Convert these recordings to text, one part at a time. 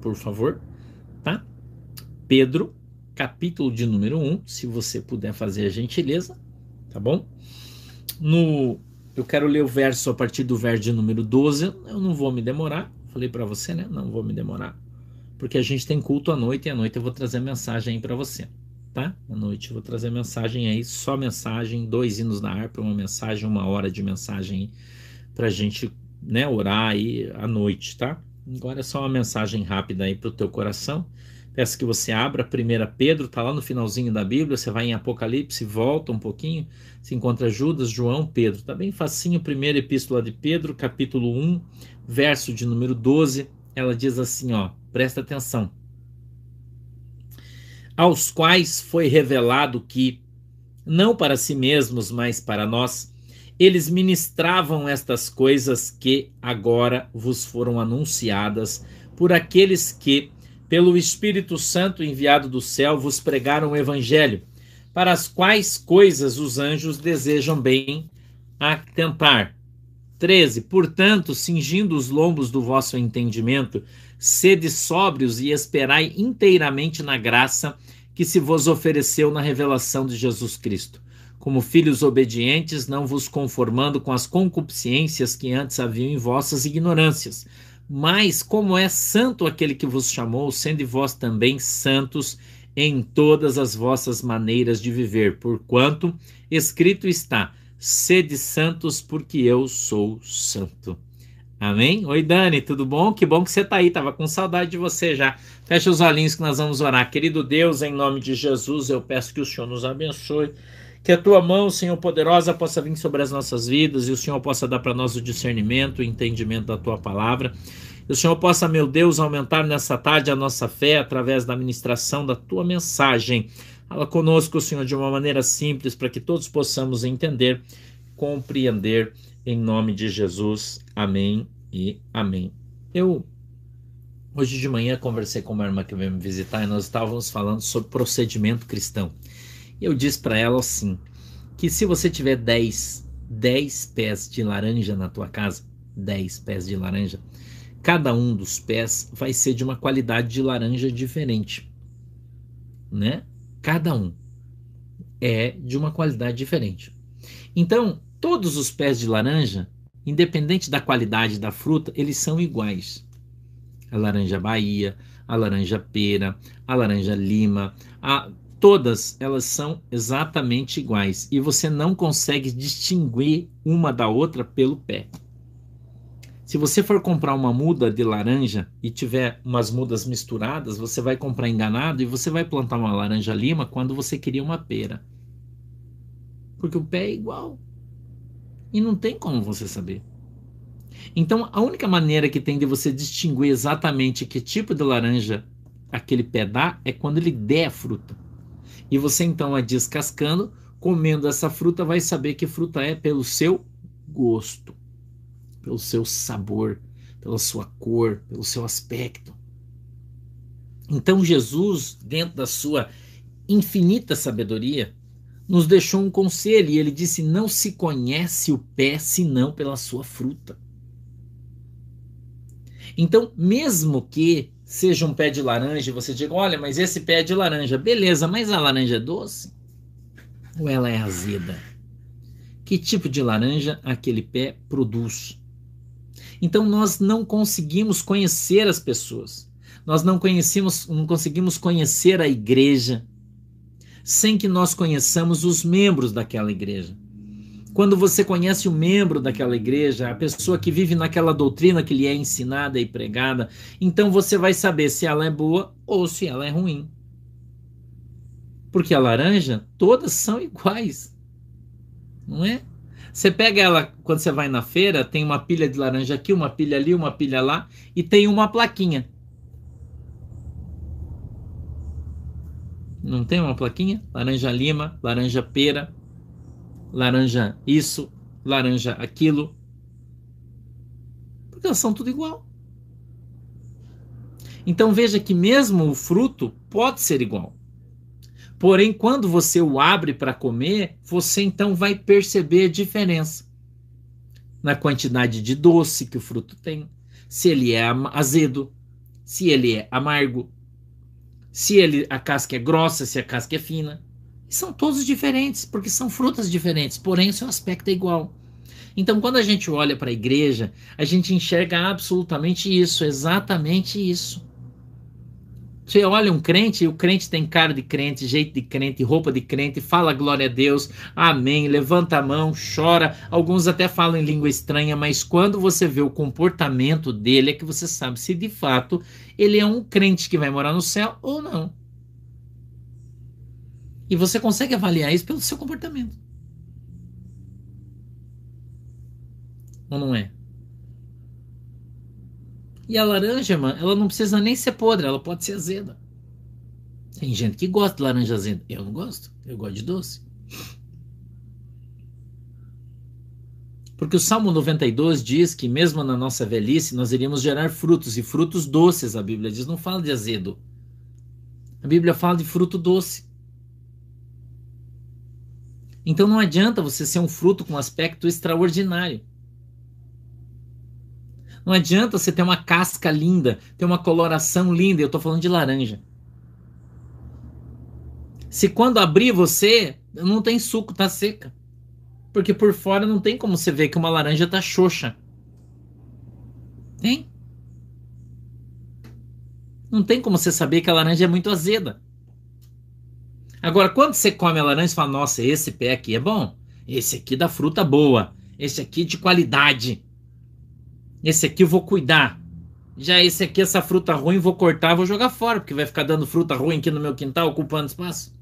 por favor, tá? Pedro, capítulo de número 1, se você puder fazer a gentileza, tá bom? No eu quero ler o verso a partir do verso de número 12, eu não vou me demorar, falei para você, né? Não vou me demorar, porque a gente tem culto à noite e à noite eu vou trazer mensagem aí para você, tá? À noite eu vou trazer mensagem aí, só mensagem, dois hinos na harpa, uma mensagem, uma hora de mensagem para gente, né, orar aí à noite, tá? Agora é só uma mensagem rápida aí para o teu coração. Peço que você abra 1 Pedro, está lá no finalzinho da Bíblia, você vai em Apocalipse, volta um pouquinho, se encontra Judas, João, Pedro. Está bem facinho, primeira epístola de Pedro, capítulo 1, verso de número 12. Ela diz assim, ó, presta atenção. Aos quais foi revelado que, não para si mesmos, mas para nós, eles ministravam estas coisas que agora vos foram anunciadas por aqueles que, pelo Espírito Santo enviado do céu, vos pregaram o Evangelho, para as quais coisas os anjos desejam bem atentar. 13. Portanto, cingindo os lombos do vosso entendimento, sede sóbrios e esperai inteiramente na graça que se vos ofereceu na revelação de Jesus Cristo como filhos obedientes, não vos conformando com as concupiscências que antes haviam em vossas ignorâncias. Mas, como é santo aquele que vos chamou, sendo vós também santos em todas as vossas maneiras de viver, porquanto escrito está: sede santos, porque eu sou santo. Amém? Oi, Dani, tudo bom? Que bom que você está aí, tava com saudade de você já. Fecha os olhinhos que nós vamos orar. Querido Deus, em nome de Jesus, eu peço que o Senhor nos abençoe que a tua mão, Senhor poderosa, possa vir sobre as nossas vidas e o Senhor possa dar para nós o discernimento, o entendimento da tua palavra. E o Senhor possa, meu Deus, aumentar nessa tarde a nossa fé através da ministração da tua mensagem. Fala conosco, Senhor, de uma maneira simples, para que todos possamos entender, compreender, em nome de Jesus. Amém e amém. Eu, hoje de manhã, conversei com uma irmã que veio me visitar e nós estávamos falando sobre procedimento cristão. Eu disse para ela assim, que se você tiver 10, 10 pés de laranja na tua casa, 10 pés de laranja, cada um dos pés vai ser de uma qualidade de laranja diferente, né? Cada um é de uma qualidade diferente. Então, todos os pés de laranja, independente da qualidade da fruta, eles são iguais. A laranja Bahia, a laranja pera, a laranja lima, a todas elas são exatamente iguais e você não consegue distinguir uma da outra pelo pé. Se você for comprar uma muda de laranja e tiver umas mudas misturadas, você vai comprar enganado e você vai plantar uma laranja lima quando você queria uma pera. Porque o pé é igual. E não tem como você saber. Então, a única maneira que tem de você distinguir exatamente que tipo de laranja aquele pé dá é quando ele der a fruta. E você então a descascando, comendo essa fruta, vai saber que fruta é pelo seu gosto, pelo seu sabor, pela sua cor, pelo seu aspecto. Então Jesus, dentro da sua infinita sabedoria, nos deixou um conselho e ele disse: Não se conhece o pé senão pela sua fruta. Então, mesmo que seja um pé de laranja e você diga: olha, mas esse pé é de laranja. Beleza, mas a laranja é doce? Ou ela é azeda? Que tipo de laranja aquele pé produz? Então nós não conseguimos conhecer as pessoas. Nós não conhecemos, não conseguimos conhecer a igreja sem que nós conheçamos os membros daquela igreja. Quando você conhece o um membro daquela igreja, a pessoa que vive naquela doutrina que lhe é ensinada e pregada, então você vai saber se ela é boa ou se ela é ruim. Porque a laranja, todas são iguais. Não é? Você pega ela quando você vai na feira, tem uma pilha de laranja aqui, uma pilha ali, uma pilha lá, e tem uma plaquinha. Não tem uma plaquinha? Laranja lima, laranja pera, laranja isso, laranja aquilo. Porque elas são tudo igual. Então veja que mesmo o fruto pode ser igual. Porém, quando você o abre para comer, você então vai perceber a diferença na quantidade de doce que o fruto tem, se ele é azedo, se ele é amargo, se ele a casca é grossa, se a casca é fina. São todos diferentes, porque são frutas diferentes, porém o seu aspecto é igual. Então, quando a gente olha para a igreja, a gente enxerga absolutamente isso, exatamente isso. Você olha um crente, e o crente tem cara de crente, jeito de crente, roupa de crente, fala glória a Deus, amém, levanta a mão, chora. Alguns até falam em língua estranha, mas quando você vê o comportamento dele, é que você sabe se de fato ele é um crente que vai morar no céu ou não. E você consegue avaliar isso pelo seu comportamento. Ou não é? E a laranja, mano, ela não precisa nem ser podre, ela pode ser azeda. Tem gente que gosta de laranja azeda. Eu não gosto. Eu gosto de doce. Porque o Salmo 92 diz que mesmo na nossa velhice nós iríamos gerar frutos e frutos doces, a Bíblia diz, não fala de azedo. A Bíblia fala de fruto doce. Então não adianta você ser um fruto com aspecto extraordinário. Não adianta você ter uma casca linda, ter uma coloração linda. Eu estou falando de laranja. Se quando abrir você, não tem suco, tá seca. Porque por fora não tem como você ver que uma laranja tá xoxa. Tem? Não tem como você saber que a laranja é muito azeda. Agora, quando você come a laranja, você fala: Nossa, esse pé aqui é bom. Esse aqui dá fruta boa. Esse aqui de qualidade. Esse aqui eu vou cuidar. Já esse aqui, essa fruta ruim, vou cortar, vou jogar fora, porque vai ficar dando fruta ruim aqui no meu quintal, ocupando espaço.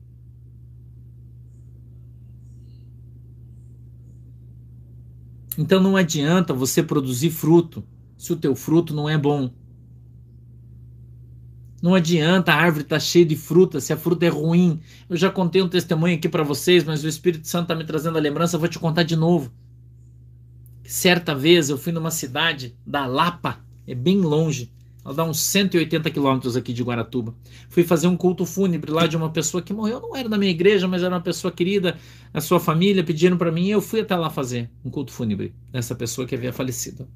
Então não adianta você produzir fruto se o teu fruto não é bom. Não adianta a árvore estar tá cheia de fruta se a fruta é ruim. Eu já contei um testemunho aqui para vocês, mas o Espírito Santo está me trazendo a lembrança, vou te contar de novo. Certa vez eu fui numa cidade da Lapa, é bem longe, ela dá uns 180 quilômetros aqui de Guaratuba. Fui fazer um culto fúnebre lá de uma pessoa que morreu, não era da minha igreja, mas era uma pessoa querida, a sua família pediram para mim e eu fui até lá fazer um culto fúnebre dessa pessoa que havia falecido.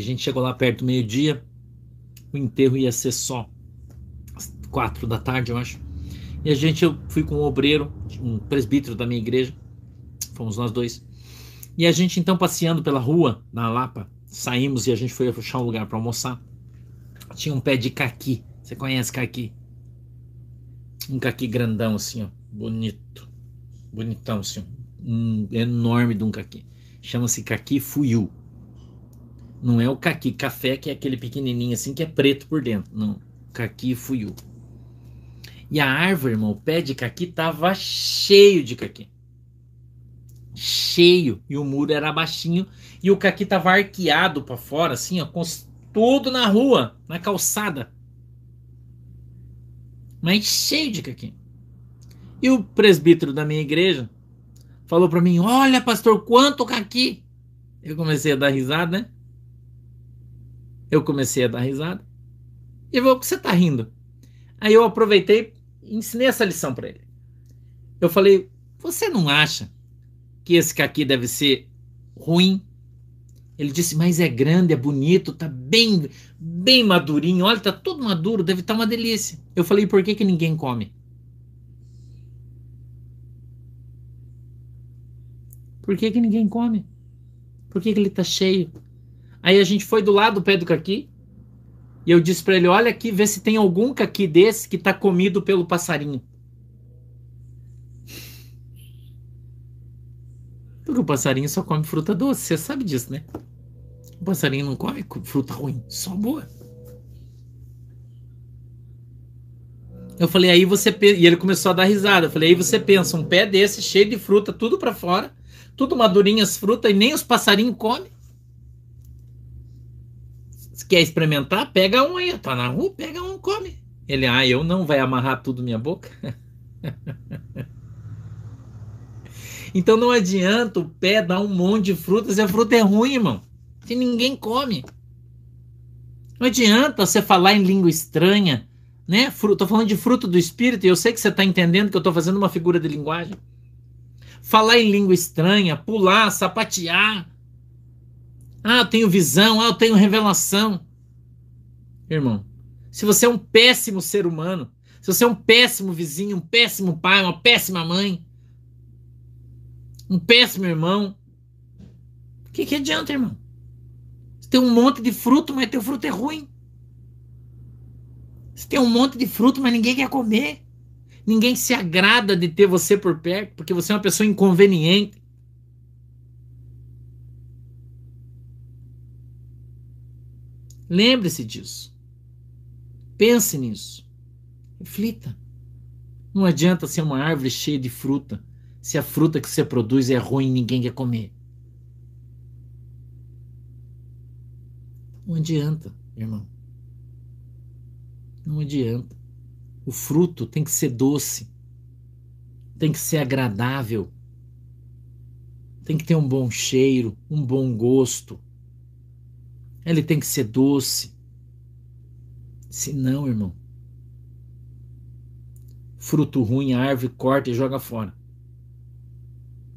A gente chegou lá perto do meio-dia, o enterro ia ser só às quatro da tarde, eu acho. E a gente, eu fui com um obreiro, um presbítero da minha igreja, fomos nós dois. E a gente então passeando pela rua, na Lapa, saímos e a gente foi achar um lugar para almoçar. Tinha um pé de caqui. Você conhece caqui? Um caqui grandão assim, ó, bonito. Bonitão assim, um enorme de um caqui. Chama-se caqui fuiu. Não é o caqui café, que é aquele pequenininho assim que é preto por dentro. Não, caqui fuiu. E a árvore, irmão, o pé de caqui tava cheio de caqui. Cheio. E o muro era baixinho. E o caqui tava arqueado para fora, assim, ó, com tudo na rua, na calçada. Mas cheio de caqui. E o presbítero da minha igreja falou para mim: Olha, pastor, quanto caqui. Eu comecei a dar risada, né? Eu comecei a dar risada. E vou, você tá rindo? Aí eu aproveitei ensinei essa lição para ele. Eu falei: Você não acha que esse caqui deve ser ruim? Ele disse: Mas é grande, é bonito, tá bem, bem madurinho. Olha, tá todo maduro, deve estar tá uma delícia. Eu falei: Por que, que ninguém come? Por que, que ninguém come? Por que, que ele tá cheio? Aí a gente foi do lado do pé do caqui e eu disse para ele: olha aqui, vê se tem algum caqui desse que está comido pelo passarinho. Porque o passarinho só come fruta doce, você sabe disso, né? O passarinho não come fruta ruim, só boa. Eu falei, aí você e ele começou a dar risada. Eu falei, aí você pensa, um pé desse cheio de fruta, tudo para fora, tudo madurinhas fruta e nem os passarinhos comem quer experimentar? Pega um aí. Tá na rua, pega um, come. Ele, ah, eu não vai amarrar tudo minha boca? então não adianta o pé dar um monte de frutas e a fruta é ruim, irmão. Se ninguém come. Não adianta você falar em língua estranha, né? Tô falando de fruto do espírito e eu sei que você está entendendo que eu estou fazendo uma figura de linguagem. Falar em língua estranha, pular, sapatear, Ah, eu tenho visão, ah, eu tenho revelação. Irmão, se você é um péssimo ser humano, se você é um péssimo vizinho, um péssimo pai, uma péssima mãe, um péssimo irmão, o que, que adianta, irmão? Você tem um monte de fruto, mas teu fruto é ruim. Você tem um monte de fruto, mas ninguém quer comer. Ninguém se agrada de ter você por perto, porque você é uma pessoa inconveniente. Lembre-se disso. Pense nisso. Reflita. Não adianta ser uma árvore cheia de fruta se a fruta que você produz é ruim e ninguém quer comer. Não adianta, irmão. Não adianta. O fruto tem que ser doce, tem que ser agradável, tem que ter um bom cheiro, um bom gosto. Ele tem que ser doce. Se não, irmão, fruto ruim, a árvore corta e joga fora.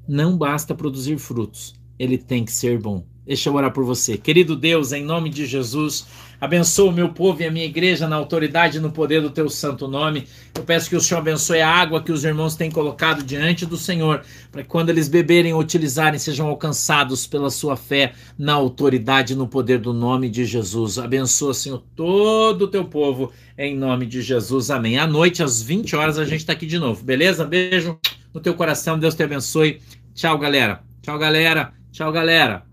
Não basta produzir frutos, ele tem que ser bom. Deixa eu orar por você. Querido Deus, em nome de Jesus, abençoa o meu povo e a minha igreja na autoridade e no poder do teu santo nome. Eu peço que o Senhor abençoe a água que os irmãos têm colocado diante do Senhor, para que quando eles beberem ou utilizarem, sejam alcançados pela sua fé na autoridade e no poder do nome de Jesus. Abençoa, Senhor, todo o teu povo, em nome de Jesus. Amém. À noite, às 20 horas, a gente está aqui de novo, beleza? Beijo no teu coração, Deus te abençoe. Tchau, galera. Tchau, galera. Tchau, galera.